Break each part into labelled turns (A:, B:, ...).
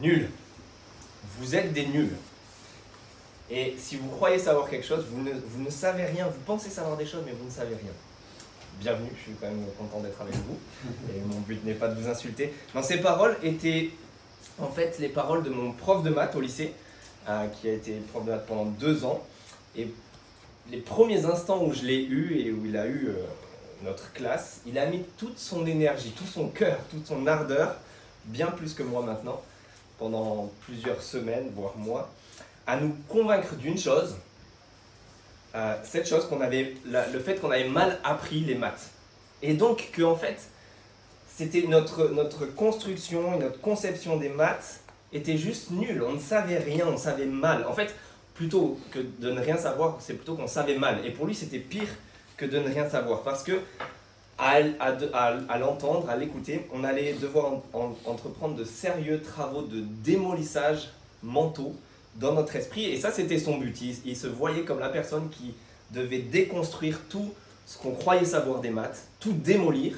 A: Nuls. Vous êtes des nuls. Et si vous croyez savoir quelque chose, vous ne, vous ne savez rien. Vous pensez savoir des choses, mais vous ne savez rien. Bienvenue, je suis quand même content d'être avec vous. Et mon but n'est pas de vous insulter. Non, ces paroles étaient en fait les paroles de mon prof de maths au lycée, euh, qui a été prof de maths pendant deux ans. Et les premiers instants où je l'ai eu et où il a eu euh, notre classe, il a mis toute son énergie, tout son cœur, toute son ardeur, bien plus que moi maintenant, pendant plusieurs semaines, voire mois, à nous convaincre d'une chose, euh, cette chose qu'on avait, le fait qu'on avait mal appris les maths. Et donc que en fait, c'était notre, notre construction et notre conception des maths était juste nulle. On ne savait rien, on savait mal. En fait, plutôt que de ne rien savoir, c'est plutôt qu'on savait mal. Et pour lui, c'était pire que de ne rien savoir. Parce que à, l'entendre, à l'écouter, on allait devoir en- en- entreprendre de sérieux travaux de démolissage mentaux dans notre esprit. Et ça, c'était son but. Il, il se voyait comme la personne qui devait déconstruire tout ce qu'on croyait savoir des maths, tout démolir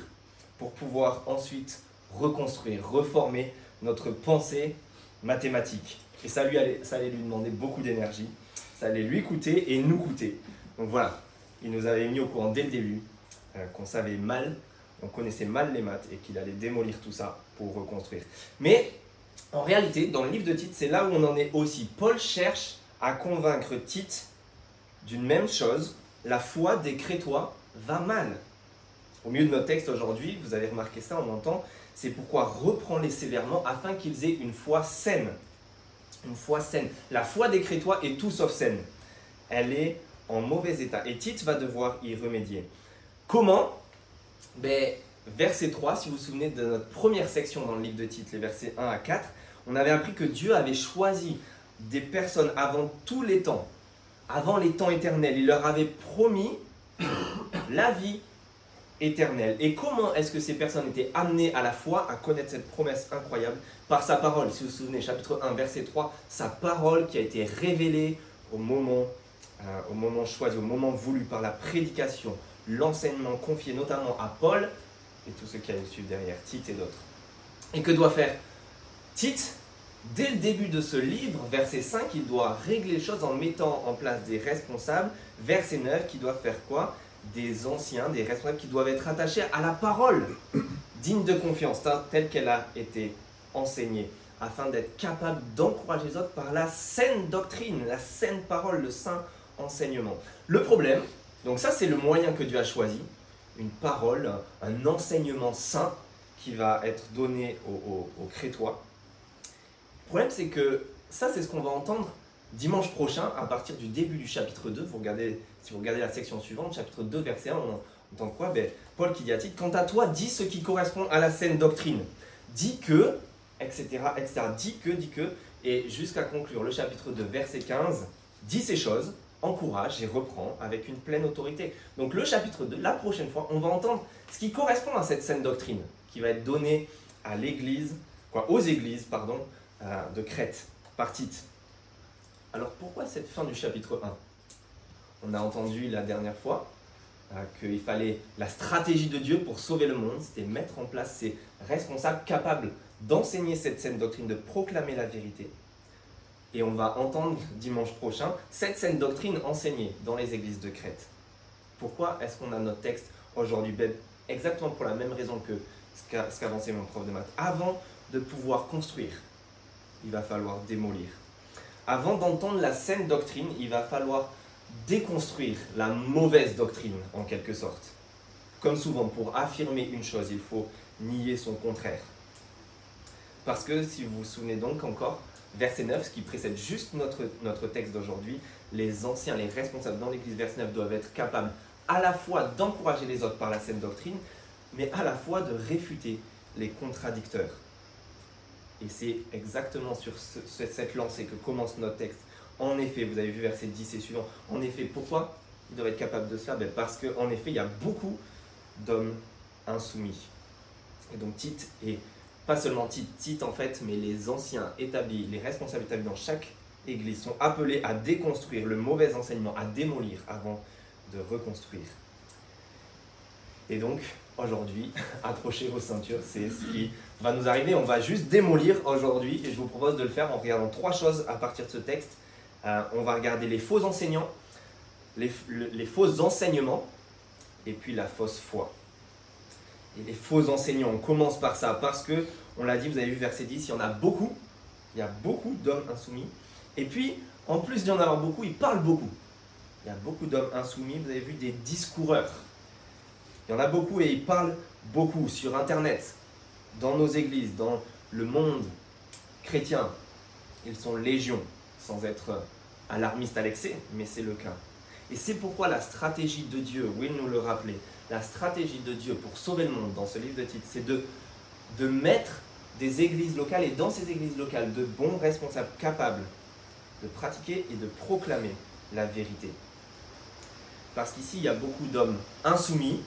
A: pour pouvoir ensuite reconstruire, reformer notre pensée mathématique. Et ça, lui allait, ça allait lui demander beaucoup d'énergie, ça allait lui coûter et nous coûter. Donc voilà, il nous avait mis au courant dès le début qu'on savait mal, on connaissait mal les maths et qu'il allait démolir tout ça pour reconstruire. Mais en réalité, dans le livre de Tite, c'est là où on en est aussi. Paul cherche à convaincre Tite d'une même chose, la foi des Crétois va mal. Au milieu de notre texte aujourd'hui, vous avez remarqué ça, on entend, c'est pourquoi reprends-les sévèrement afin qu'ils aient une foi saine. Une foi saine. La foi des Crétois est tout sauf saine. Elle est en mauvais état. Et Tite va devoir y remédier. Comment ben, Verset 3, si vous vous souvenez de notre première section dans le livre de Tite, les versets 1 à 4, on avait appris que Dieu avait choisi des personnes avant tous les temps, avant les temps éternels. Il leur avait promis la vie éternelle. Et comment est-ce que ces personnes étaient amenées à la foi à connaître cette promesse incroyable Par sa parole? Si vous vous souvenez, chapitre 1, verset 3, sa parole qui a été révélée euh, au moment choisi, au moment voulu par la prédication, l'enseignement confié notamment à Paul et tous ceux qui allaient suivre derrière, Tite et d'autres. Et que doit faire Tite Dès le début de ce livre, verset 5, il doit régler les choses en mettant en place des responsables. Verset 9, qui doit faire quoi Des anciens, des responsables qui doivent être attachés à la parole, digne de confiance, hein, telle qu'elle a été enseignée, afin d'être capable d'encourager les autres par la saine doctrine, la saine parole, le saint enseignement. Le problème, donc ça c'est le moyen que Dieu a choisi, une parole, un, enseignement saint qui va être donné aux, Crétois. Le problème, c'est que ça, c'est ce qu'on va entendre dimanche prochain, à partir du début du chapitre 2. Vous regardez, si vous regardez la section suivante, chapitre 2, verset 1, on entend quoi? Ben, Paul qui dit à Quant à toi, dis ce qui correspond à la saine doctrine. Dis que, etc., etc. Dis que, dis que, et jusqu'à conclure le chapitre 2, verset 15, dis ces choses, encourage et reprend avec une pleine autorité. Donc, le chapitre 2, la prochaine fois, on va entendre ce qui correspond à cette saine doctrine qui va être donnée à l'église, quoi, aux églises, pardon, euh, de Crète, par Tite. Alors pourquoi cette fin du chapitre 1 On a entendu la dernière fois euh, qu'il fallait la stratégie de Dieu pour sauver le monde, c'était mettre en place ces responsables capables d'enseigner cette saine doctrine, de proclamer la vérité. Et on va entendre dimanche prochain cette saine doctrine enseignée dans les églises de Crète. Pourquoi est-ce qu'on a notre texte aujourd'hui Ben, Exactement pour la même raison que ce qu'a ce qu'avançait mon prof de maths. Avant de pouvoir construire, il va falloir démolir. Avant d'entendre la saine doctrine, il va falloir déconstruire la mauvaise doctrine, en quelque sorte. Comme souvent, pour affirmer une chose, il faut nier son contraire. Parce que, si vous vous souvenez donc encore, verset 9, ce qui précède juste notre, notre texte d'aujourd'hui, les anciens, les responsables dans l'Église, verset 9, doivent être capables à la fois d'encourager les autres par la saine doctrine, mais à la fois de réfuter les contradicteurs. Et c'est exactement sur ce- ce- cette lancée que commence notre texte. En effet, vous avez vu verset 10 et suivant. En effet, pourquoi ils doivent être capables de cela? Ben Parce qu'en effet, il y a beaucoup d'hommes insoumis. Et donc Tite, et pas seulement Tite, Tite en fait, mais les anciens établis, les responsables établis dans chaque église sont appelés à déconstruire le mauvais enseignement, à démolir avant de reconstruire. Et donc, aujourd'hui, accrochez vos ceintures, c'est ce qui va nous arriver. On va juste démolir aujourd'hui et je vous propose de le faire en regardant trois choses à partir de ce texte. Euh, on va regarder les faux enseignants, les, faux enseignements et puis la fausse foi. Et les faux enseignants, on commence par ça parce que, on l'a dit, vous avez vu verset 10, il y en a beaucoup, il y a beaucoup d'hommes insoumis. Et puis, en plus d'y en avoir beaucoup, ils parlent beaucoup. Il y a beaucoup d'hommes insoumis, vous avez vu des discoureurs. Il y en a beaucoup et ils parlent beaucoup sur Internet, dans nos églises, dans le monde chrétien. Ils sont légions, sans être alarmiste à l'excès, mais c'est le cas. Et c'est pourquoi la stratégie de Dieu, Will nous le rappeler, la stratégie de Dieu pour sauver le monde dans ce livre de titre, c'est de, de mettre des églises locales et dans ces églises locales de bons responsables capables de pratiquer et de proclamer la vérité. Parce qu'ici, il y a beaucoup d'hommes insoumis.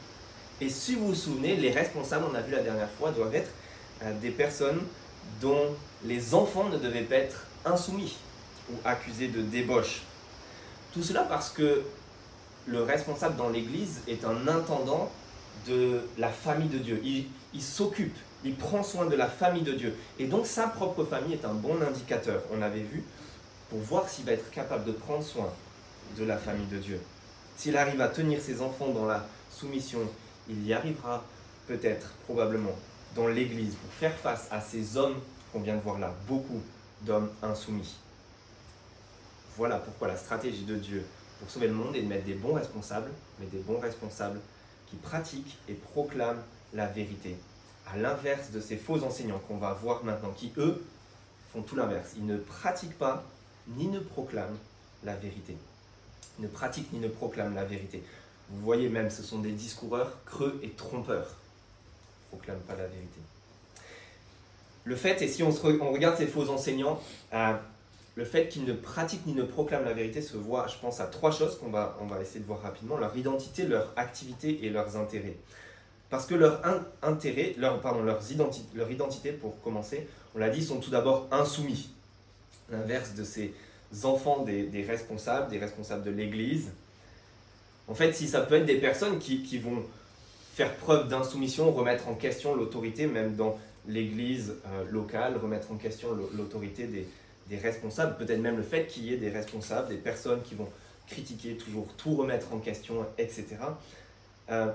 A: Et si vous vous souvenez, les responsables, on a vu la dernière fois, doivent être euh, des personnes dont les enfants ne devaient pas être insoumis ou accusés de débauche. Tout cela parce que le responsable dans l'Église est un intendant de la famille de Dieu. Il, s'occupe, il prend soin de la famille de Dieu. Et donc sa propre famille est un bon indicateur, on avait vu, pour voir s'il va être capable de prendre soin de la famille de Dieu. S'il arrive à tenir ses enfants dans la soumission, il y arrivera peut-être, probablement, dans l'Église pour faire face à ces hommes qu'on vient de voir là, beaucoup d'hommes insoumis. Voilà pourquoi la stratégie de Dieu pour sauver le monde est de mettre des bons responsables, mais des bons responsables qui pratiquent et proclament la vérité. À l'inverse de ces faux enseignants qu'on va voir maintenant, qui eux font tout l'inverse. Ils ne pratiquent pas ni ne proclament la vérité. Ils ne pratiquent ni ne proclament la vérité. Vous voyez même, ce sont des discoureurs creux et trompeurs. Ils ne proclament pas la vérité. Le fait, et si on, regarde ces faux enseignants, euh, le fait qu'ils ne pratiquent ni ne proclament la vérité se voit, je pense, à trois choses qu'on va, on va essayer de voir rapidement. Leur identité, leur activité et leurs intérêts. Parce que leur intérêt, leur, pardon, leurs leur identité, pour commencer, on l'a dit, sont tout d'abord insoumis. L'inverse de ces enfants des, des, responsables, des responsables de l'Église. En fait, si ça peut être des personnes qui, qui vont faire preuve d'insoumission, remettre en question l'autorité, même dans l'Église euh, locale, remettre en question l'autorité des, des responsables, peut-être même le fait qu'il y ait des responsables, des personnes qui vont critiquer, toujours tout remettre en question, etc. Euh,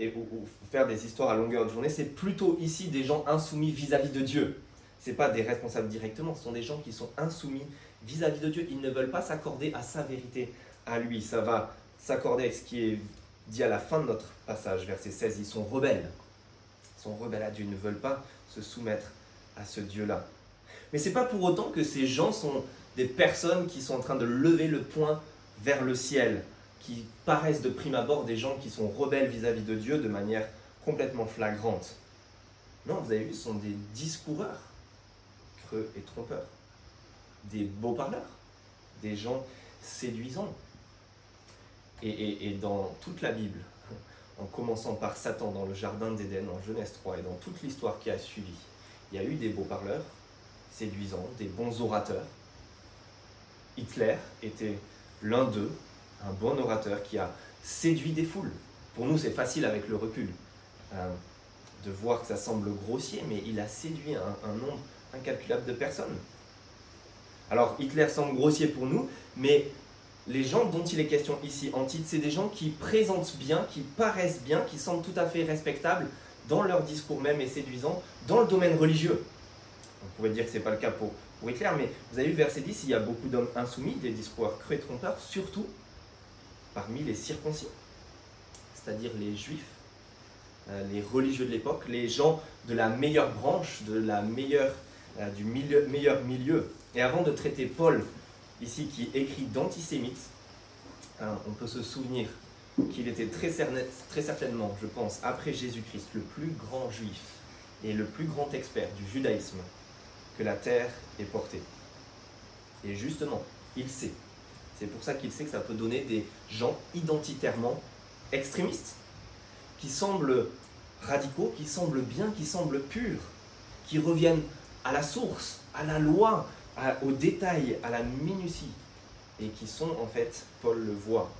A: et ou, faire des histoires à longueur de journée, c'est plutôt ici des gens insoumis vis-à-vis de Dieu. Ce pas des responsables directement, ce sont des gens qui sont insoumis vis-à-vis de Dieu. Ils ne veulent pas s'accorder à sa vérité, à lui. Ça va s'accorder avec ce qui est dit à la fin de notre passage, verset 16. Ils sont rebelles. Ils sont rebelles à Dieu. Ils ne veulent pas se soumettre à ce Dieu-là. Mais ce n'est pas pour autant que ces gens sont des personnes qui sont en train de lever le poing vers le ciel, qui paraissent de prime abord des gens qui sont rebelles vis-à-vis de Dieu de manière complètement flagrante. Non, vous avez vu, ce sont des discoureurs, creux et trompeurs, des beaux parleurs, des gens séduisants. Et, et dans toute la Bible, en commençant par Satan dans le jardin d'Éden en Genèse 3 et dans toute l'histoire qui a suivi, il y a eu des beaux parleurs, séduisants, des bons orateurs. Hitler était l'un d'eux, un bon orateur qui a séduit des foules. Pour nous, c'est facile avec le recul euh, de voir que ça semble grossier, mais il a séduit un, nombre incalculable de personnes. Alors, Hitler semble grossier pour nous, mais les gens dont il est question ici en titre, c'est des gens qui présentent bien, qui paraissent bien, qui semblent tout à fait respectables dans leur discours même et séduisants dans le domaine religieux. On pourrait dire que ce n'est pas le cas pour, Hitler, mais vous avez vu verset 10, il y a beaucoup d'hommes insoumis, des discours creux et trompeurs, surtout parmi les circoncis, c'est-à-dire les juifs, euh, les religieux de l'époque, les gens de la meilleure branche, de la meilleure, euh, du meilleur milieu. Et avant de traiter Paul, ici, qui écrit d'antisémite, hein, on peut se souvenir qu'il était très, très certainement, je pense, après Jésus-Christ, le plus grand juif et le plus grand expert du judaïsme que la terre est portée. Et justement, il sait c'est pour ça qu'il sait que ça peut donner des gens identitairement extrémistes, qui semblent radicaux, qui semblent bien, qui semblent purs, qui reviennent à la source, à la loi, au détail, à la minutie, et qui sont en fait, Paul le voit,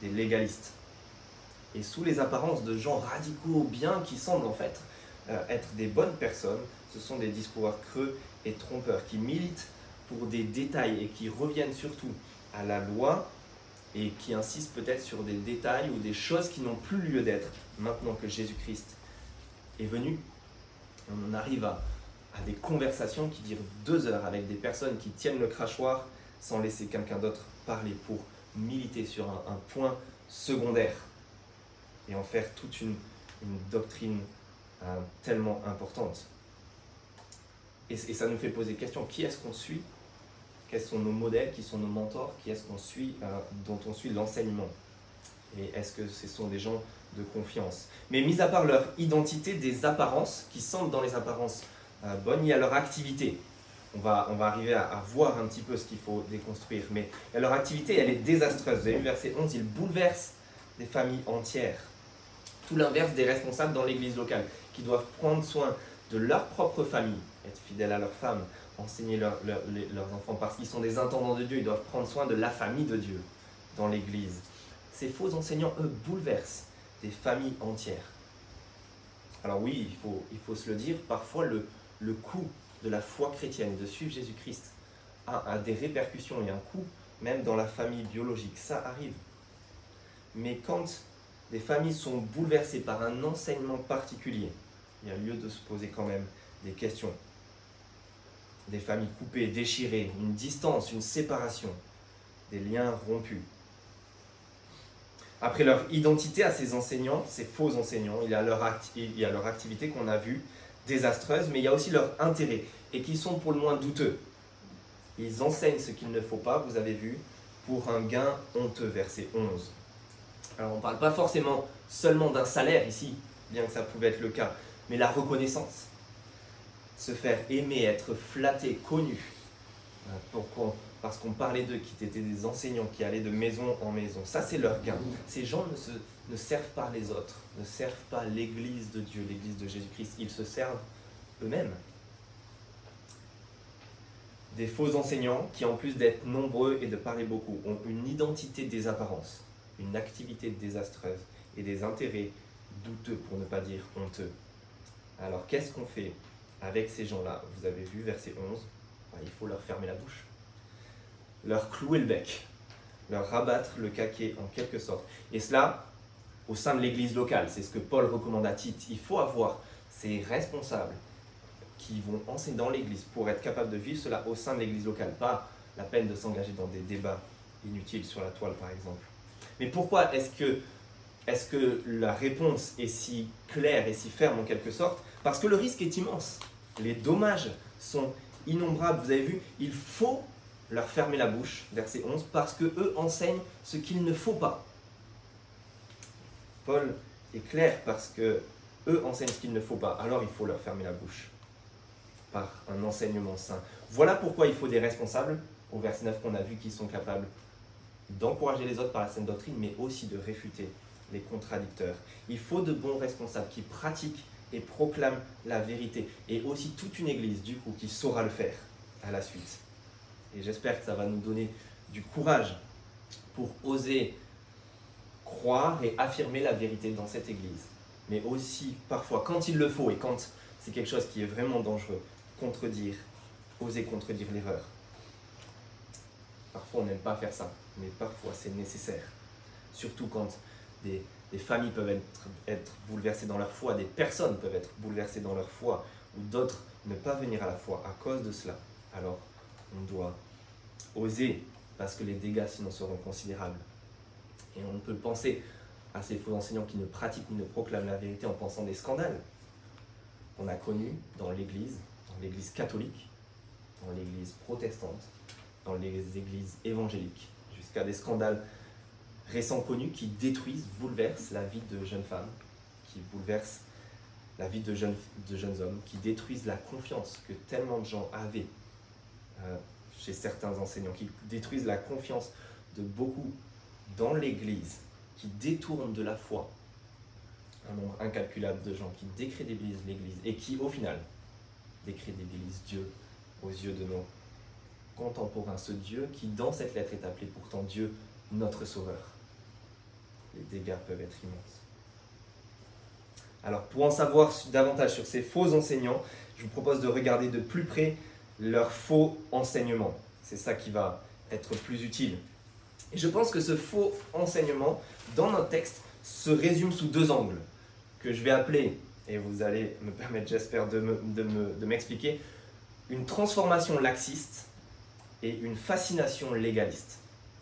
A: des légalistes. et sous les apparences de gens radicaux, bien, qui semblent en fait euh, être des bonnes personnes, ce sont des discours creux et trompeurs qui militent pour des détails et qui reviennent surtout à la loi et qui insistent peut-être sur des détails ou des choses qui n'ont plus lieu d'être maintenant que Jésus-Christ est venu. On arrive à, à des conversations qui durent deux heures avec des personnes qui tiennent le crachoir sans laisser quelqu'un d'autre parler pour militer sur un, point secondaire et en faire toute une, doctrine euh, tellement importante. Et, ça nous fait poser des questions. Qui est-ce qu'on suit? Quels sont nos modèles? Qui sont nos mentors? Qui est-ce qu'on suit, euh, dont on suit l'enseignement? Et est-ce que ce sont des gens de confiance? Mais mis à part leur identité, des apparences qui semblent dans les apparences euh, bonnes, il y a leur activité on va, on va arriver à, voir un petit peu ce qu'il faut déconstruire. Mais leur activité, elle est désastreuse. Vous avez vu, verset 11, ils bouleversent des familles entières. Tout l'inverse des responsables dans l'église locale, qui doivent prendre soin de leur propre famille, être fidèles à leurs femmes, enseigner leurs enfants, parce qu'ils sont des intendants de Dieu, ils doivent prendre soin de la famille de Dieu dans l'église. Ces faux enseignants, eux, bouleversent des familles entières. Alors oui, il faut, se le dire, parfois le, coût de la foi chrétienne de suivre Jésus-Christ a, des répercussions et un coût, même dans la famille biologique. Ça arrive. Mais quand des familles sont bouleversées par un enseignement particulier, il y a lieu de se poser quand même des questions. Des familles coupées, déchirées, une distance, une séparation, des liens rompus. Après leur identité à ces enseignants, ces faux enseignants, il y a leur, il y a leur activité qu'on a vue désastreuses, mais il y a aussi leur intérêt, et qui sont pour le moins douteux. Ils enseignent ce qu'il ne faut pas, vous avez vu, pour un gain honteux, verset 11. Alors on ne parle pas forcément seulement d'un salaire ici, bien que ça pouvait être le cas, mais la reconnaissance. Se faire aimer, être flatté, connu, pourquoi parce qu'on parlait d'eux, qui étaient des enseignants, qui allaient de maison en maison. Ça, c'est leur gain. Ces gens ne ne servent pas les autres, ne servent pas l'Église de Dieu, l'Église de Jésus-Christ. Ils se servent eux-mêmes. Des faux enseignants qui, en plus d'être nombreux et de parler beaucoup, ont une identité des apparences, une activité désastreuse et des intérêts douteux, pour ne pas dire honteux. Alors qu'est-ce qu'on fait? Avec ces gens-là Vous avez vu verset 11, bah, il faut leur fermer la bouche, leur clouer le bec, leur rabattre le caquet en quelque sorte. Et cela, au sein de l'église locale. C'est ce que Paul recommande à Tite. Il faut avoir ces responsables qui vont enseigner dans l'église pour être capable de vivre cela au sein de l'église locale. Pas la peine de s'engager dans des débats inutiles sur la toile, par exemple. Mais pourquoi est-ce que, est que la réponse est si claire et si ferme en quelque sorte? Parce que le risque est immense. Les dommages sont innombrables. Vous avez vu, il faut leur fermer la bouche, verset 11, parce que eux enseignent ce qu'il ne faut pas. Paul est clair parce que eux enseignent ce qu'il ne faut pas, alors il faut leur fermer la bouche par un enseignement saint. Voilà pourquoi il faut des responsables, au verset 9 qu'on a vu, qui sont capables d'encourager les autres par la sainte doctrine, mais aussi de réfuter les contradicteurs. Il faut de bons responsables qui pratiquent et proclament la vérité, et aussi toute une église, du coup, qui saura le faire à la suite. Et j'espère que ça va nous donner du courage pour oser croire et affirmer la vérité dans cette Église. Mais aussi, parfois, quand il le faut et quand c'est quelque chose qui est vraiment dangereux, contredire, oser contredire l'erreur. Parfois, on n'aime pas faire ça, mais parfois, c'est nécessaire. Surtout quand des, familles peuvent être, être, bouleversées dans leur foi, des personnes peuvent être bouleversées dans leur foi, ou d'autres ne pas venir à la foi à cause de cela. Alors, on doit oser, parce que les dégâts sinon seront considérables. Et on peut penser à ces faux enseignants qui ne pratiquent ni ne proclament la vérité en pensant des scandales qu'on a connus dans l'Église, dans l'Église catholique, dans l'Église protestante, dans les églises évangéliques, jusqu'à des scandales récents connus qui détruisent, bouleversent la vie de jeunes femmes, qui bouleversent la vie de jeunes, de jeunes hommes, qui détruisent la confiance que tellement de gens avaient euh, chez certains enseignants, qui détruisent la confiance de beaucoup dans l'Église qui détournent de la foi un nombre incalculable de gens qui décrédibilisent l'Église et qui, au final, décrédibilisent Dieu aux yeux de nos contemporains. Ce Dieu qui, dans cette lettre, est appelé pourtant Dieu, notre Sauveur. Les dégâts peuvent être immenses. Alors pour en savoir davantage sur ces faux enseignants, je vous propose de regarder de plus près leurs faux enseignements. C'est ça qui va être plus utile. Et je pense que ce faux enseignement, dans notre texte, se résume sous deux angles, que je vais appeler, et vous allez me permettre, j'espère, de m'expliquer, une transformation laxiste et une fascination légaliste.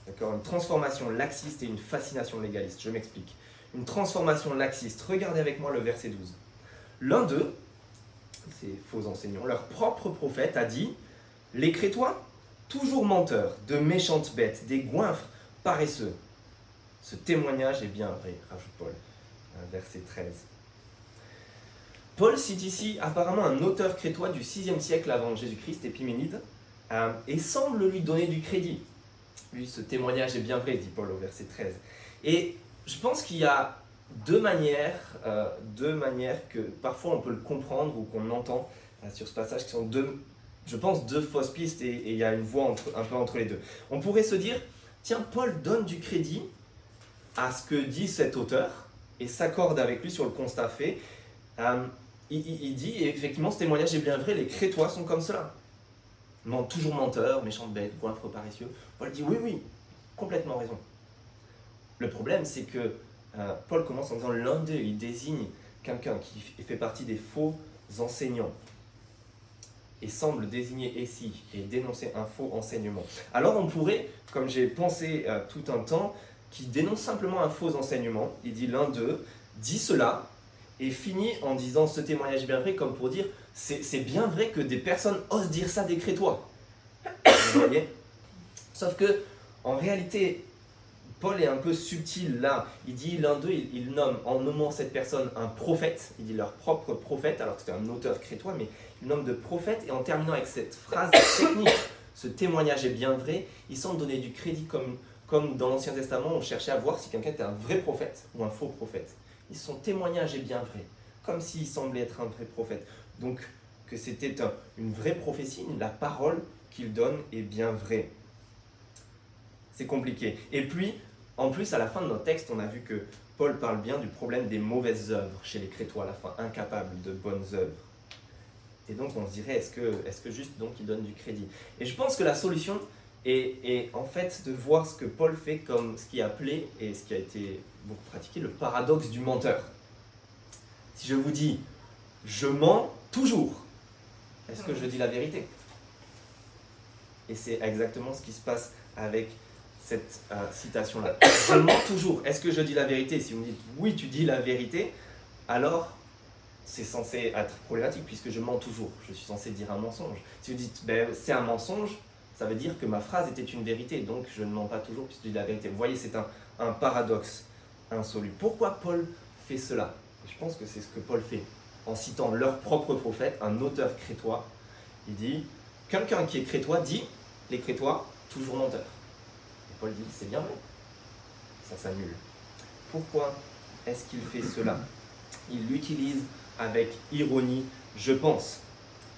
A: D'accord Une transformation laxiste et une fascination légaliste. Je m'explique. Une transformation laxiste. Regardez avec moi le verset 12. L'un d'eux, ces faux enseignants, leur propre prophète a dit Les Crétois, toujours menteurs, de méchantes bêtes, des goinfres paresseux. Ce témoignage est bien vrai, rajoute Paul. Verset 13. Paul cite ici apparemment un auteur crétois du 6e siècle avant Jésus-Christ, Épiménide, euh, et semble lui donner du crédit. Lui, ce témoignage est bien vrai, dit Paul au verset 13. Et je pense qu'il y a deux manières, euh, deux manières que parfois on peut le comprendre ou qu'on entend euh, sur ce passage, qui sont deux, je pense, deux fausses pistes et, il y a une voie un peu entre les deux. On pourrait se dire, tiens, Paul donne du crédit à ce que dit cet auteur et s'accorde avec lui sur le constat fait il, dit, effectivement, ce témoignage est bien vrai, les Crétois sont comme cela. Toujours menteurs, méchants bêtes, goinfres paresseux. Paul dit oui, oui, complètement raison. Le problème, c'est que euh, Paul commence en disant l'un d'eux, il désigne quelqu'un qui fait partie des faux enseignants et semble désigner ici et dénoncer un faux enseignement. Alors on pourrait, comme j'ai pensé euh, tout un temps, qui dénonce simplement un faux enseignement, il dit l'un d'eux dit cela, et finit en disant ce témoignage bien vrai comme pour dire c'est bien vrai que des personnes osent dire ça des Crétois. Voyez? Sauf que en réalité, Paul est un peu subtil là. Il dit l'un d'eux, il, nomme en nommant cette personne un prophète, il dit leur propre prophète, alors que c'est un auteur crétois, mais il nomme de prophète. Et en terminant avec cette phrase technique, ce témoignage est bien vrai, il semble donner du crédit comme, comme dans l'Ancien Testament, on cherchait à voir si quelqu'un était un vrai prophète ou un faux prophète son témoignage est bien vrai, comme s'il semblait être un vrai prophète. Donc, que c'était une vraie prophétie, la parole qu'il donne est bien vraie. C'est compliqué. Et puis, en plus, à la fin de notre texte, on a vu que Paul parle bien du problème des mauvaises œuvres chez les Crétois à la fin, incapables de bonnes œuvres. Et donc, on se dirait, est-ce que, est que juste donc il donne du crédit? Et je pense que la solution est, est, en fait de voir ce que Paul fait comme ce qui est appelé et ce qui a été beaucoup pratiquer le paradoxe du menteur. Si je vous dis je mens toujours, est-ce que je dis la vérité? Et c'est exactement ce qui se passe avec cette euh, citation-là. Je mens toujours. Est-ce que je dis la vérité? Si vous me dites oui, tu dis la vérité, alors c'est censé être problématique puisque je mens toujours. Je suis censé dire un mensonge. Si vous dites ben, c'est un mensonge, ça veut dire que ma phrase était une vérité, donc je ne mens pas toujours puisque je dis la vérité. Vous voyez, c'est un paradoxe Pourquoi Paul fait cela? Je pense que c'est ce que Paul fait en citant leur propre prophète, un auteur crétois. Il dit Quelqu'un qui est crétois dit Les crétois, toujours menteurs. Et Paul dit C'est bien vrai. Ça s'annule. Pourquoi est-ce qu'il fait cela? Il l'utilise avec ironie, je pense.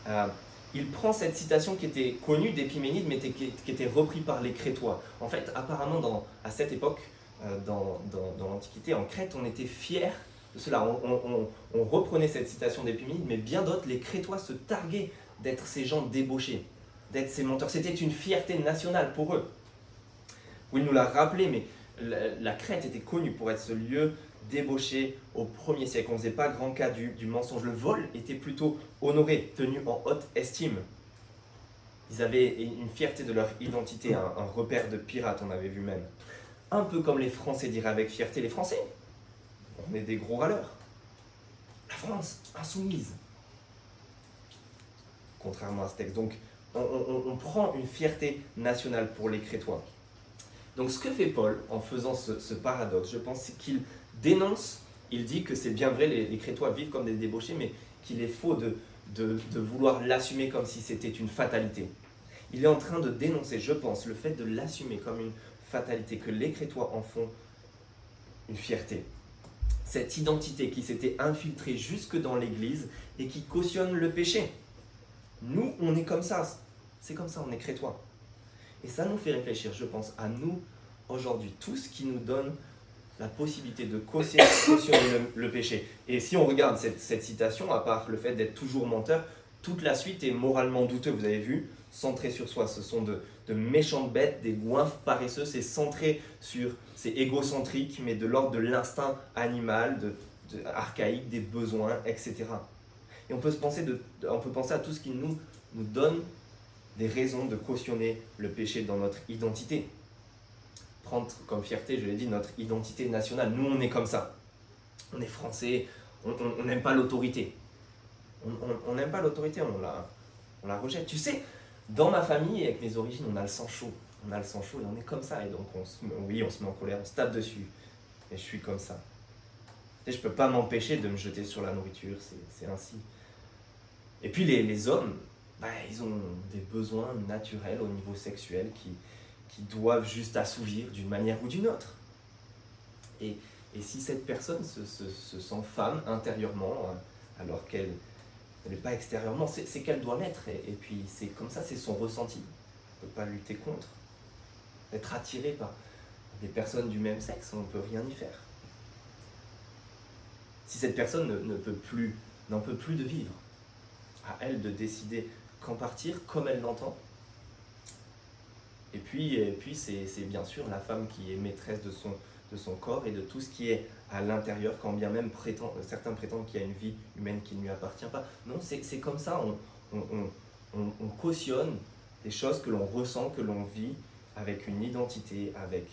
A: Euh, il prend cette citation qui était connue d'Épiménide, mais qui, était reprise par les Crétois. En fait, apparemment, à cette époque, euh, dans, l'Antiquité, en Crète, on était fiers de cela. On, reprenait cette citation d'Épiménide, mais bien d'autres, les Crétois se targuaient d'être ces gens débauchés, d'être ces menteurs. C'était une fierté nationale pour eux. Oui, il nous l'a rappelé, mais la, Crète était connue pour être ce lieu débauché au premier siècle. On ne faisait pas grand cas du, mensonge. Le vol était plutôt honoré, tenu en haute estime. Ils avaient une fierté de leur identité, un, repère de pirates, on avait vu même un peu comme les Français diraient avec fierté les Français. On est des gros râleurs. La France, insoumise. Contrairement à ce texte. Donc, on, prend une fierté nationale pour les Crétois. Donc, ce que fait Paul en faisant ce, paradoxe, je pense, c'est qu'il dénonce, il dit que c'est bien vrai, les, Crétois vivent comme des débauchés, mais qu'il est faux de, de vouloir l'assumer comme si c'était une fatalité. Il est en train de dénoncer, je pense, le fait de l'assumer comme une fatalité, que les Crétois en font une fierté. Cette identité qui s'était infiltrée jusque dans l'Église et qui cautionne le péché. Nous, on est comme ça. C'est comme ça, on est Crétois. Et ça nous fait réfléchir, je pense, à nous aujourd'hui. Tout ce qui nous donne la possibilité de cautionner, le, péché. Et si on regarde cette, cette citation, à part le fait d'être toujours menteur, toute la suite est moralement douteuse, vous avez vu, centré sur soi. Ce sont de, méchantes bêtes, des goinfres paresseux, c'est centré sur, c'est égocentrique, mais de l'ordre de l'instinct animal, de, archaïque, des besoins, etc. Et on peut, se penser on peut penser à tout ce qui nous, nous donne des raisons de cautionner le péché dans notre identité. Prendre comme fierté, je l'ai dit, notre identité nationale. Nous, on est comme ça. On est français, on n'aime pas l'autorité. On n'aime pas l'autorité, on la, on la rejette. Tu sais, dans ma famille, avec mes origines, on a le sang chaud. On a le sang chaud et on est comme ça. Et donc, oui, on se met en colère, on se tape dessus. Et je suis comme ça. Et je peux pas m'empêcher de me jeter sur la nourriture, c'est ainsi. Et puis les, hommes, bah, ils ont des besoins naturels au niveau sexuel qui, doivent juste assouvir d'une manière ou d'une autre. Et, si cette personne se, se, se sent femme intérieurement, euh, alors qu'elle elle n'est pas extérieurement, c'est qu'elle doit l'être. Et, puis c'est comme ça, c'est son ressenti. On ne peut pas lutter contre. Être attiré par des personnes du même sexe, on ne peut rien y faire. Si cette personne ne, peut n'en peut plus de vivre, à elle de décider quand partir, comme elle l'entend. Et puis, et puis c'est bien sûr la femme qui est maîtresse de son, de son corps et de tout ce qui est à l'intérieur, quand bien même prétend, certains prétendent qu'il y a une vie humaine qui ne lui appartient pas. Non, c'est comme ça, on, on, cautionne des choses que l'on ressent, que l'on vit avec une identité, avec,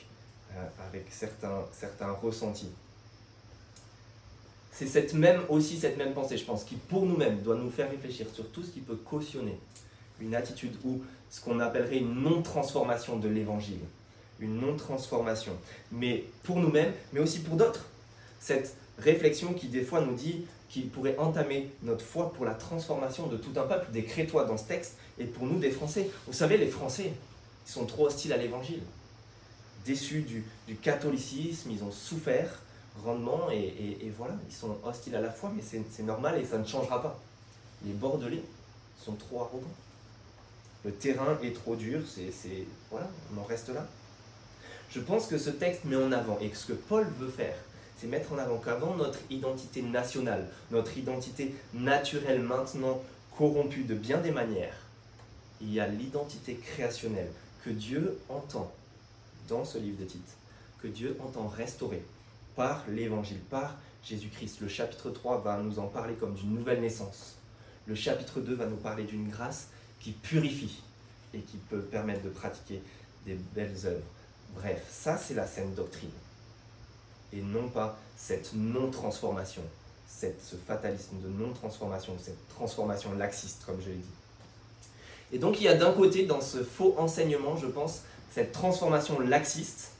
A: euh, avec certains, certains ressentis. C'est cette même, aussi cette même pensée, je pense, qui pour nous-mêmes doit nous faire réfléchir sur tout ce qui peut cautionner une attitude ou ce qu'on appellerait une non-transformation de l'évangile une non-transformation. Mais pour nous-mêmes, mais aussi pour d'autres. Cette réflexion qui des fois nous dit qu'il pourrait entamer notre foi pour la transformation de tout un peuple, des Crétois dans ce texte, et pour nous des Français. Vous savez, les Français, ils sont trop hostiles à l'Évangile. Déçus du, catholicisme, ils ont souffert grandement, et, voilà, ils sont hostiles à la foi, mais c'est normal et ça ne changera pas. Les Bordelais sont trop arrogants. Le terrain est trop dur, c'est voilà, on en reste là. Je pense que ce texte met en avant, et ce que Paul veut faire, c'est mettre en avant qu'avant notre identité nationale, notre identité naturelle maintenant corrompue de bien des manières, il y a l'identité créationnelle que Dieu entend dans ce livre de Tite, que Dieu entend restaurer par l'évangile, par Jésus-Christ. Le chapitre 3 va nous en parler comme d'une nouvelle naissance. Le chapitre 2 va nous parler d'une grâce qui purifie et qui peut permettre de pratiquer des belles œuvres. Bref, ça c'est la saine doctrine. Et non pas cette non-transformation, ce fatalisme de non-transformation, cette transformation laxiste, comme je l'ai dit. Et donc il y a d'un côté, dans ce faux enseignement, je pense, cette transformation laxiste,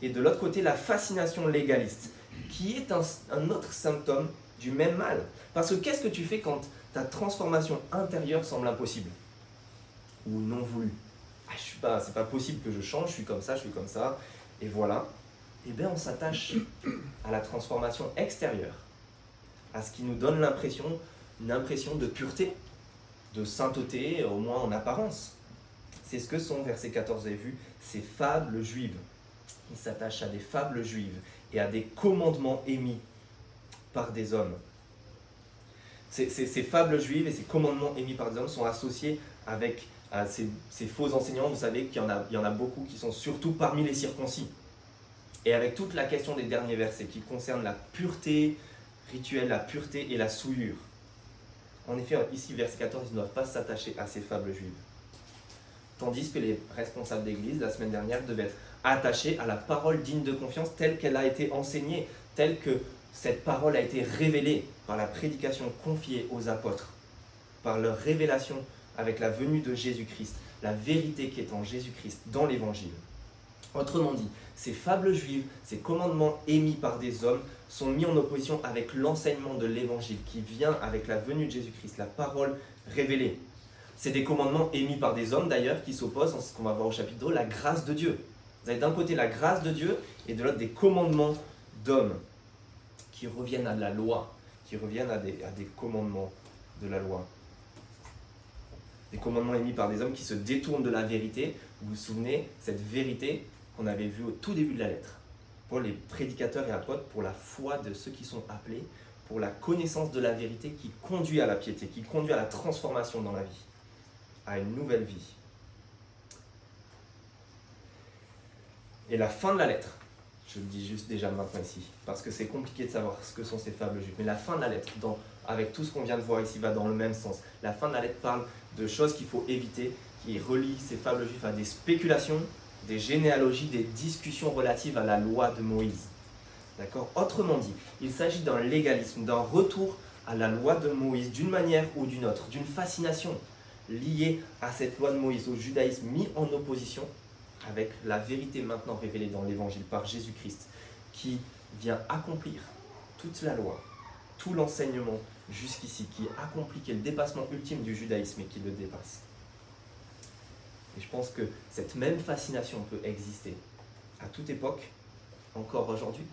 A: et de l'autre côté, la fascination légaliste, qui est un, autre symptôme du même mal. Parce que qu'est-ce que tu fais quand ta transformation intérieure semble impossible ou non voulue? Ah, je suis pas, c'est pas possible que je change, je suis comme ça, je suis comme ça, et voilà. Eh bien on s'attache à la transformation extérieure, à ce qui nous donne l'impression, une impression de pureté, de sainteté, au moins en apparence. C'est ce que sont, verset 14, vous avez vu, ces fables juives. Ils s'attachent à des fables juives et à des commandements émis par des hommes. Ces, fables juives et ces commandements émis par des hommes sont associés avec à ces, faux enseignants, vous savez qu'il y en a beaucoup qui sont surtout parmi les circoncis. Et avec toute la question des derniers versets qui concernent la pureté rituelle, la pureté et la souillure. En effet, ici, verset 14, ils ne doivent pas s'attacher à ces fables juives. Tandis que les responsables d'église, la semaine dernière, devaient être attachés à la parole digne de confiance telle qu'elle a été enseignée, telle que cette parole a été révélée par la prédication confiée aux apôtres, par leur révélation avec la venue de Jésus-Christ, la vérité qui est en Jésus-Christ dans l'Évangile. Autrement dit, ces fables juives, ces commandements émis par des hommes sont mis en opposition avec l'enseignement de l'Évangile qui vient avec la venue de Jésus-Christ, la parole révélée. C'est des commandements émis par des hommes d'ailleurs qui s'opposent, en ce qu'on va voir au chapitre 2, la grâce de Dieu. Vous avez d'un côté la grâce de Dieu et de l'autre des commandements d'hommes qui reviennent à la loi, qui reviennent à des, à des commandements de la loi des commandements émis par des hommes qui se détournent de la vérité. Vous vous souvenez, cette vérité qu'on avait vue au tout début de la lettre. Paul est prédicateur et apôtre pour la foi de ceux qui sont appelés, pour la connaissance de la vérité qui conduit à la piété, qui conduit à la transformation dans la vie, à une nouvelle vie. Et la fin de la lettre, je le dis juste déjà maintenant ici, parce que c'est compliqué de savoir ce que sont ces fables juives, mais la fin de la lettre, avec tout ce qu'on vient de voir ici, va dans le même sens. La fin de la lettre parle de choses qu'il faut éviter, qui relie ces fables juives à des spéculations, des généalogies, des discussions relatives à la loi de Moïse. D'accord? Autrement dit, il s'agit d'un légalisme, d'un retour à la loi de Moïse d'une manière ou d'une autre, d'une fascination liée à cette loi de Moïse, au judaïsme mis en opposition avec la vérité maintenant révélée dans l'Évangile par Jésus-Christ, qui vient accomplir toute la loi, tout l'enseignement jusqu'ici, qui accomplit, qui est le dépassement ultime du judaïsme et qui le dépasse. Et je pense que cette même fascination peut exister à toute époque, encore aujourd'hui,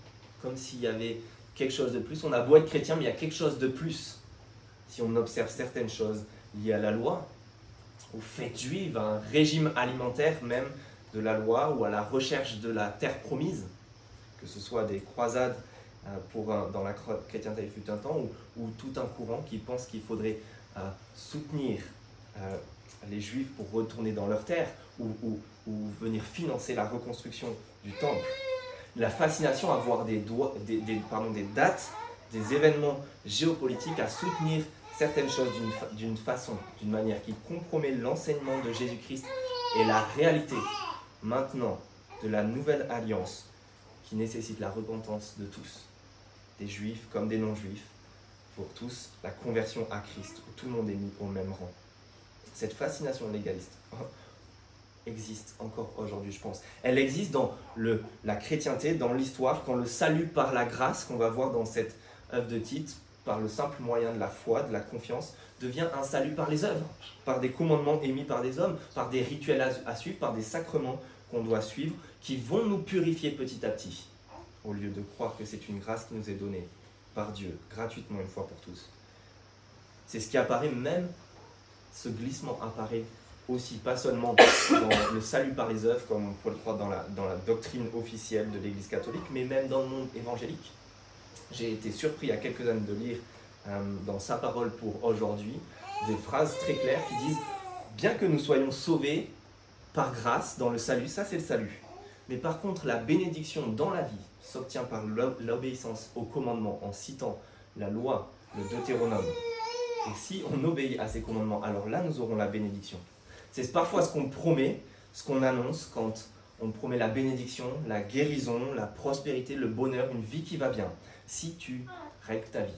A: comme s'il y avait quelque chose de plus. On a beau être chrétien, mais il y a quelque chose de plus. Si on observe certaines choses liées à la loi, aux fêtes juives, à un régime alimentaire même de la loi ou à la recherche de la terre promise, que ce soit des croisades euh, pour dans la chrétienté il fut un temps, ou, tout un courant qui pense qu'il faudrait euh, soutenir euh, les juifs pour retourner dans leur terre, ou, venir financer la reconstruction du temple. La fascination à voir des, dates, des événements géopolitiques, à soutenir certaines choses d'une façon, d'une manière qui compromet l'enseignement de Jésus-Christ et la réalité maintenant de la nouvelle alliance qui nécessite la repentance de tous, des juifs comme des non-juifs, pour tous la conversion à Christ, où tout le monde est mis au même rang. Cette fascination légaliste existe encore aujourd'hui, je pense. Elle existe dans le, la chrétienté, dans l'histoire, quand le salut par la grâce, qu'on va voir dans cette œuvre de titre, par le simple moyen de la foi, de la confiance, devient un salut par les œuvres, par des commandements émis par des hommes, par des rituels à suivre, par des sacrements qu'on doit suivre, qui vont nous purifier petit à petit, au lieu de croire que c'est une grâce qui nous est donnée par Dieu, gratuitement une fois pour tous. C'est ce qui apparaît même, ce glissement apparaît aussi, pas seulement dans le salut par les œuvres, comme on peut le croire dans la, doctrine officielle de l'Église catholique, mais même dans le monde évangélique. J'ai été surpris il y a quelques années de lire euh, dans sa parole pour aujourd'hui des phrases très claires qui disent Bien que nous soyons sauvés par grâce dans le salut, ça c'est le salut. Mais par contre, la bénédiction dans la vie s'obtient par l'obéissance au commandement en citant la loi, le Deutéronome. Et si on obéit à ces commandements, alors là nous aurons la bénédiction. C'est parfois ce qu'on promet, ce qu'on annonce quand on promet la bénédiction, la guérison, la prospérité, le bonheur, une vie qui va bien. Si tu règles ta vie,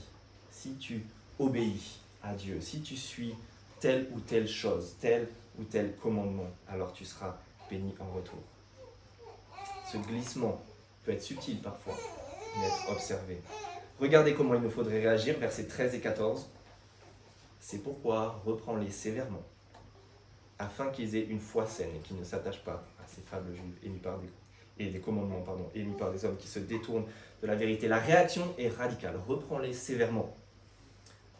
A: si tu obéis à Dieu, si tu suis telle ou telle chose, tel ou tel commandement, alors tu seras béni en retour. Ce glissement peut être subtil parfois, mais être observé. Regardez comment il nous faudrait réagir, versets 13 et 14. C'est pourquoi reprends-les sévèrement, afin qu'ils aient une foi saine et qu'ils ne s'attachent pas à ces fables juives émis par des, et des commandements pardon, émis par des hommes qui se détournent de la vérité. La réaction est radicale. Reprends-les sévèrement.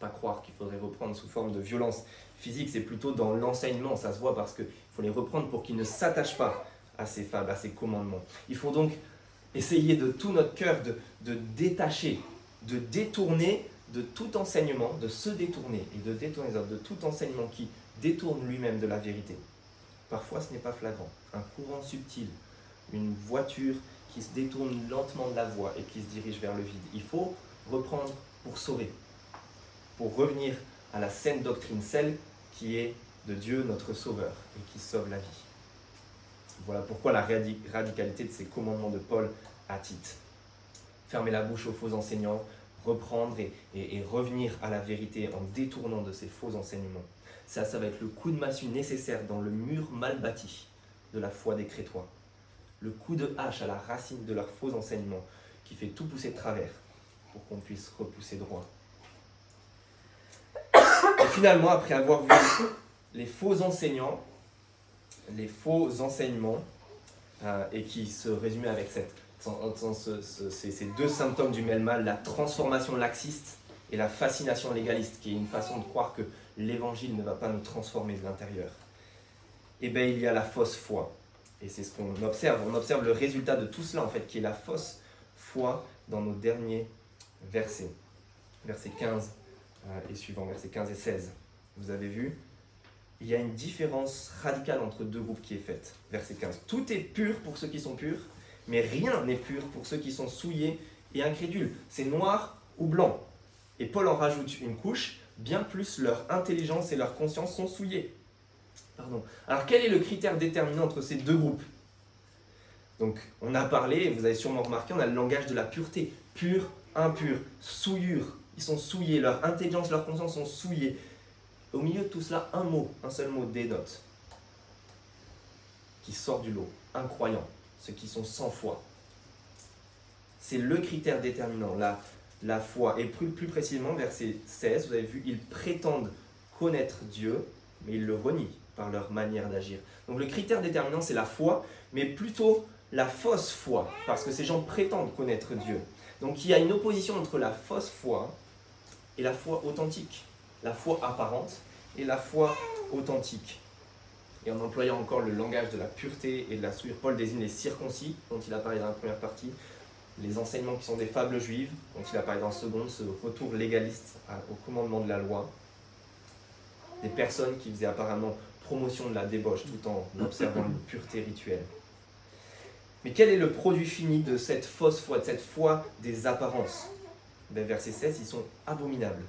A: Pas croire qu'il faudrait reprendre sous forme de violence physique, c'est plutôt dans l'enseignement, ça se voit parce qu'il faut les reprendre pour qu'ils ne s'attachent pas à ces fables, à ces commandements. Il faut donc essayer de tout notre cœur de, de détacher, de détourner de tout enseignement, de se détourner et de détourner les autres, de tout enseignement qui détourne lui-même de la vérité. Parfois ce n'est pas flagrant. Un courant subtil, une voiture qui se détourne lentement de la voie et qui se dirige vers le vide. Il faut reprendre pour sauver, pour revenir à la saine doctrine, celle qui est de Dieu notre Sauveur et qui sauve la vie. Voilà pourquoi la radicalité de ces commandements de Paul à Tite. Fermer la bouche aux faux enseignants, reprendre et, revenir à la vérité en détournant de ces faux enseignements. Ça, ça va être le coup de massue nécessaire dans le mur mal bâti de la foi des Crétois. Le coup de hache à la racine de leurs faux enseignements qui fait tout pousser de travers pour qu'on puisse repousser droit. Et finalement, après avoir vu les faux enseignants, les faux enseignements, euh, et qui se résumaient avec cette, ces, deux symptômes du même mal, la transformation laxiste et la fascination légaliste, qui est une façon de croire que l'évangile ne va pas nous transformer de l'intérieur. Eh bien, il y a la fausse foi. Et c'est ce qu'on observe. On observe le résultat de tout cela, en fait, qui est la fausse foi dans nos derniers versets. Versets 15 euh, et suivant, versets 15 et 16. Vous avez vu? Il y a une différence radicale entre deux groupes qui est faite. Verset 15. Tout est pur pour ceux qui sont purs, mais rien n'est pur pour ceux qui sont souillés et incrédules. C'est noir ou blanc. Et Paul en rajoute une couche, bien plus leur intelligence et leur conscience sont souillées. Pardon. Alors quel est le critère déterminant entre ces deux groupes? Donc on a parlé, vous avez sûrement remarqué, on a le langage de la pureté. Pur, impur, souillure. Ils sont souillés, leur intelligence, leur conscience sont souillées. Au milieu de tout cela, un mot, un seul mot dénote qui sort du lot. Incroyant, ceux qui sont sans foi. C'est le critère déterminant, la, la foi. Et plus, plus précisément, verset 16, vous avez vu, ils prétendent connaître Dieu, mais ils le renient par leur manière d'agir. Donc le critère déterminant, c'est la foi, mais plutôt la fausse foi, parce que ces gens prétendent connaître Dieu. Donc il y a une opposition entre la fausse foi et la foi authentique la foi apparente et la foi authentique. Et en employant encore le langage de la pureté et de la souillure, Paul désigne les circoncis, dont il a parlé dans la première partie, les enseignements qui sont des fables juives, dont il a parlé dans la seconde, ce retour légaliste au commandement de la loi, des personnes qui faisaient apparemment promotion de la débauche tout en observant une pureté rituelle. Mais quel est le produit fini de cette fausse foi, de cette foi des apparences? Ben, Verset 16, ils sont abominables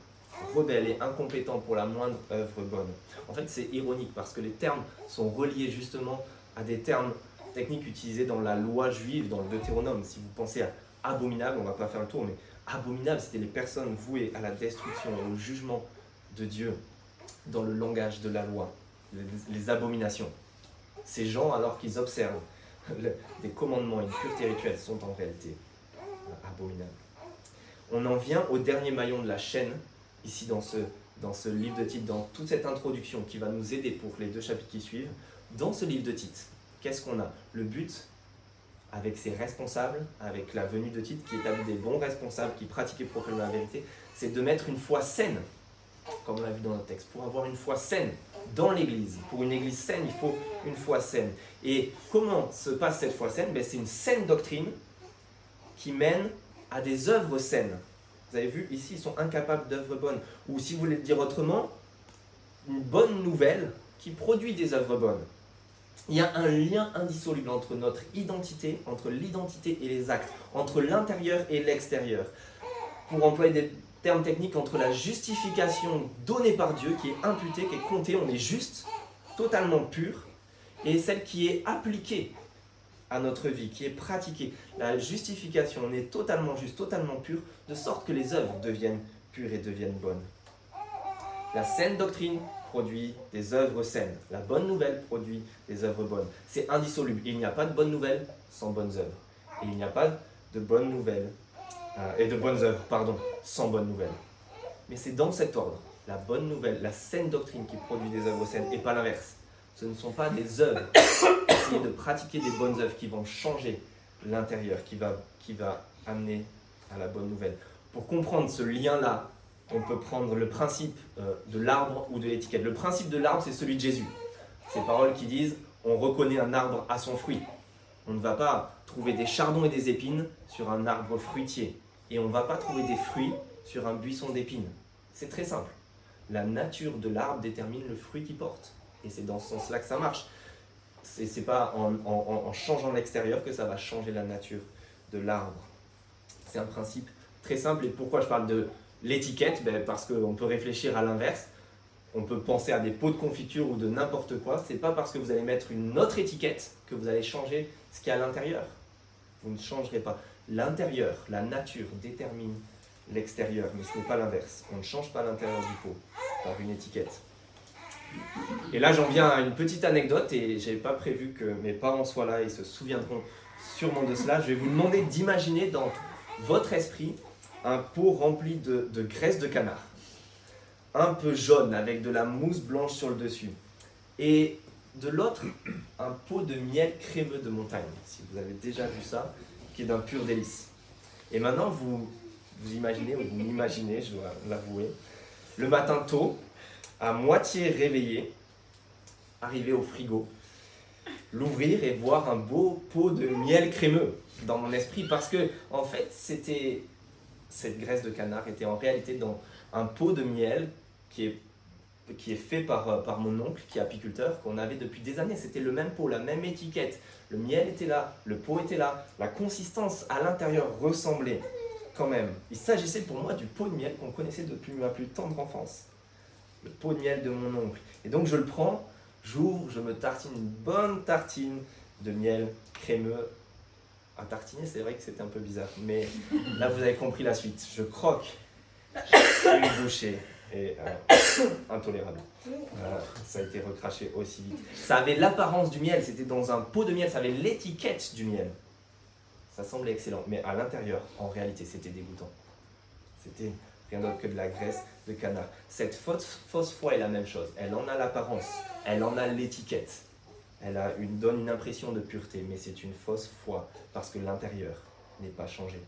A: rebelles et incompétents pour la moindre œuvre bonne. En fait, c'est ironique parce que les termes sont reliés justement à des termes techniques utilisés dans la loi juive, dans le Deutéronome. Si vous pensez à abominable, on ne va pas faire le tour, mais abominable, c'était les personnes vouées à la destruction et au jugement de Dieu dans le langage de la loi, les, abominations. Ces gens, alors qu'ils observent des commandements et une pureté rituelle, sont en réalité abominables. On en vient au dernier maillon de la chaîne ici dans ce, dans ce livre de titre, dans toute cette introduction qui va nous aider pour les deux chapitres qui suivent, dans ce livre de titre, qu'est-ce qu'on a? Le but, avec ses responsables, avec la venue de titre qui établit des bons responsables qui pratiquent et proclament la vérité, c'est de mettre une foi saine, comme on l'a vu dans notre texte. Pour avoir une foi saine dans l'Église, pour une Église saine, il faut une foi saine. Et comment se passe cette foi saine? Ben, C'est une saine doctrine qui mène à des œuvres saines. Vous avez vu, ici, ils sont incapables d'œuvres bonnes. Ou si vous voulez le dire autrement, une bonne nouvelle qui produit des œuvres bonnes. Il y a un lien indissoluble entre notre identité, entre l'identité et les actes, entre l'intérieur et l'extérieur. Pour employer des termes techniques, entre la justification donnée par Dieu, qui est imputée, qui est comptée, on est juste, totalement pur, et celle qui est appliquée à notre vie, qui est pratiquée. La justification, on est totalement juste, totalement pur, de sorte que les œuvres deviennent pures et deviennent bonnes. La saine doctrine produit des œuvres saines. La bonne nouvelle produit des œuvres bonnes. C'est indissoluble. Il n'y a pas de bonnes nouvelles sans bonnes œuvres. Et il n'y a pas de bonnes nouvelles, euh, et de bonnes œuvres, pardon, sans bonnes nouvelles. Mais c'est dans cet ordre. La bonne nouvelle, la saine doctrine qui produit des œuvres saines, et pas l'inverse. Ce ne sont pas des œuvres de pratiquer des bonnes œuvres qui vont changer l'intérieur, qui va, qui va amener à la bonne nouvelle. Pour comprendre ce lien-là, on peut prendre le principe euh, de l'arbre ou de l'étiquette. Le principe de l'arbre, c'est celui de Jésus. Ces paroles qui disent on reconnaît un arbre à son fruit. On ne va pas trouver des chardons et des épines sur un arbre fruitier. Et on ne va pas trouver des fruits sur un buisson d'épines. C'est très simple. La nature de l'arbre détermine le fruit qu'il porte. Et c'est dans ce sens-là que ça marche c'est pas en, changeant l'extérieur que ça va changer la nature de l'arbre. C'est un principe très simple. Et pourquoi je parle de l'étiquette? Ben Parce qu'on peut réfléchir à l'inverse. On peut penser à des pots de confiture ou de n'importe quoi. C'est pas parce que vous allez mettre une autre étiquette que vous allez changer ce qu'il y a à l'intérieur. Vous ne changerez pas. L'intérieur, la nature détermine l'extérieur, mais ce n'est pas l'inverse. On ne change pas l'intérieur du pot par une étiquette. Et là, j'en viens à une petite anecdote et je n'avais pas prévu que mes parents soient là, ils se souviendront sûrement de cela. Je vais vous demander d'imaginer dans votre esprit un pot rempli de, graisse de canard, un peu jaune avec de la mousse blanche sur le dessus. Et de l'autre, un pot de miel crémeux de montagne, si vous avez déjà vu ça, qui est d'un pur délice. Et maintenant, vous vous imaginez, ou vous m'imaginez, je dois l'avouer, le matin tôt, à moitié réveillé, arrivé au frigo, l'ouvrir et voir un beau pot de miel crémeux dans mon esprit parce que en fait c'était cette graisse de canard était en réalité dans un pot de miel qui est qui est fait par, par mon oncle qui est apiculteur qu'on avait depuis des années. C'était le même pot la même étiquette. Le miel était là le pot était là. La consistance à l'intérieur ressemblait quand même. Il s'agissait pour moi du pot de miel qu'on connaissait depuis ma plus tendre enfance le pot de miel de mon oncle et donc je le prends j'ouvre je me tartine une bonne tartine de miel crémeux à tartiner, c'est vrai que c'était un peu bizarre. Mais là, vous avez compris la suite. Je croque une bouchée et euh, intolérable. ça a été recraché aussi vite. Ça avait l'apparence du miel, c'était dans un pot de miel, ça avait l'étiquette du miel. Ça semblait excellent, mais à l'intérieur, en réalité, c'était dégoûtant. C'était rien d'autre que de la graisse de canard. Cette fausse, foi est la même chose. Elle en a l'apparence, elle en a l'étiquette. Elle donne une impression de pureté, mais c'est une fausse foi parce que l'intérieur n'est pas changé.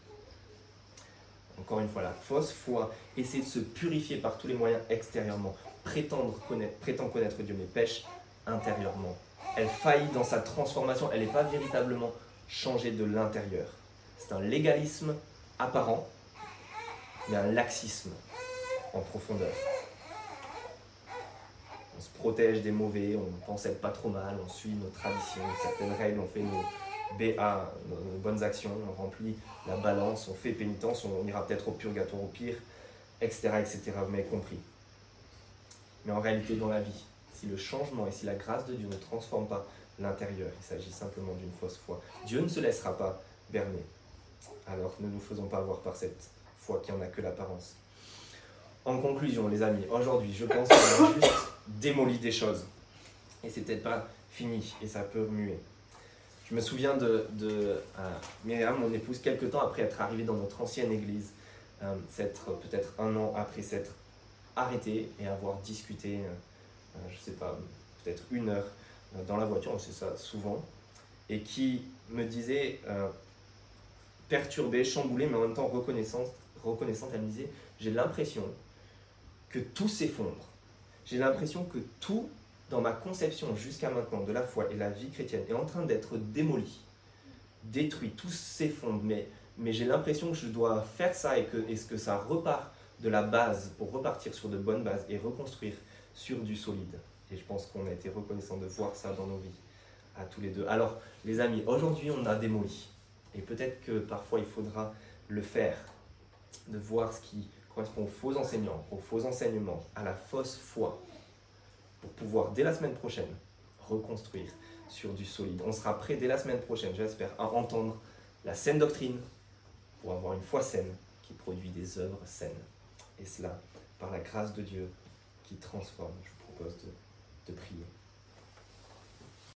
A: Encore une fois, la fausse foi essaie de se purifier par tous les moyens extérieurement, prétendre connaître, prétend connaître Dieu, mais pêche intérieurement. Elle faillit dans sa transformation, elle n'est pas véritablement changée de l'intérieur. C'est un légalisme apparent, mais un laxisme en profondeur on se protège des mauvais, on pense être pas trop mal, on suit nos traditions, certaines règles, on fait nos BA, nos, bonnes actions, on remplit la balance, on fait pénitence, on ira peut-être au purgatoire au pire, etc., etc. Vous m'avez compris. Mais en réalité, dans la vie, si le changement et si la grâce de Dieu ne transforme pas l'intérieur, il s'agit simplement d'une fausse foi. Dieu ne se laissera pas berner. Alors ne nous faisons pas voir par cette foi qui en a que l'apparence. En conclusion, les amis, aujourd'hui, je pense qu'on a juste démoli des choses. Et c'est peut-être pas fini, et ça peut remuer. Je me souviens de, de euh, Myriam, mon épouse, quelques temps après être arrivée dans notre ancienne église, euh, peut-être un an après s'être arrêtée et avoir discuté, euh, je sais pas, peut-être une heure dans la voiture, c'est ça souvent, et qui me disait, perturbée, chamboulée, mais en même temps reconnaissante, reconnaissante elle me disait, j'ai l'impression que tout s'effondre. J'ai l'impression que tout, dans ma conception jusqu'à maintenant de la foi et la vie chrétienne, est en train d'être démoli, détruit, tout s'effondre. Mais, mais j'ai l'impression que je dois faire ça et que, que ça repart de la base pour repartir sur de bonnes bases et reconstruire sur du solide. Et je pense qu'on a été reconnaissant de voir ça dans nos vies, à tous les deux. Alors, les amis, aujourd'hui, on a démoli. Et peut-être que parfois, il faudra le faire, de voir ce qui correspond aux faux enseignants, aux faux enseignements, à la fausse foi, pour pouvoir dès la semaine prochaine reconstruire sur du solide. On sera prêt dès la semaine prochaine, j'espère, à entendre la saine doctrine pour avoir une foi saine qui produit des œuvres saines. Et cela par la grâce de Dieu qui transforme. Je vous propose de, de prier.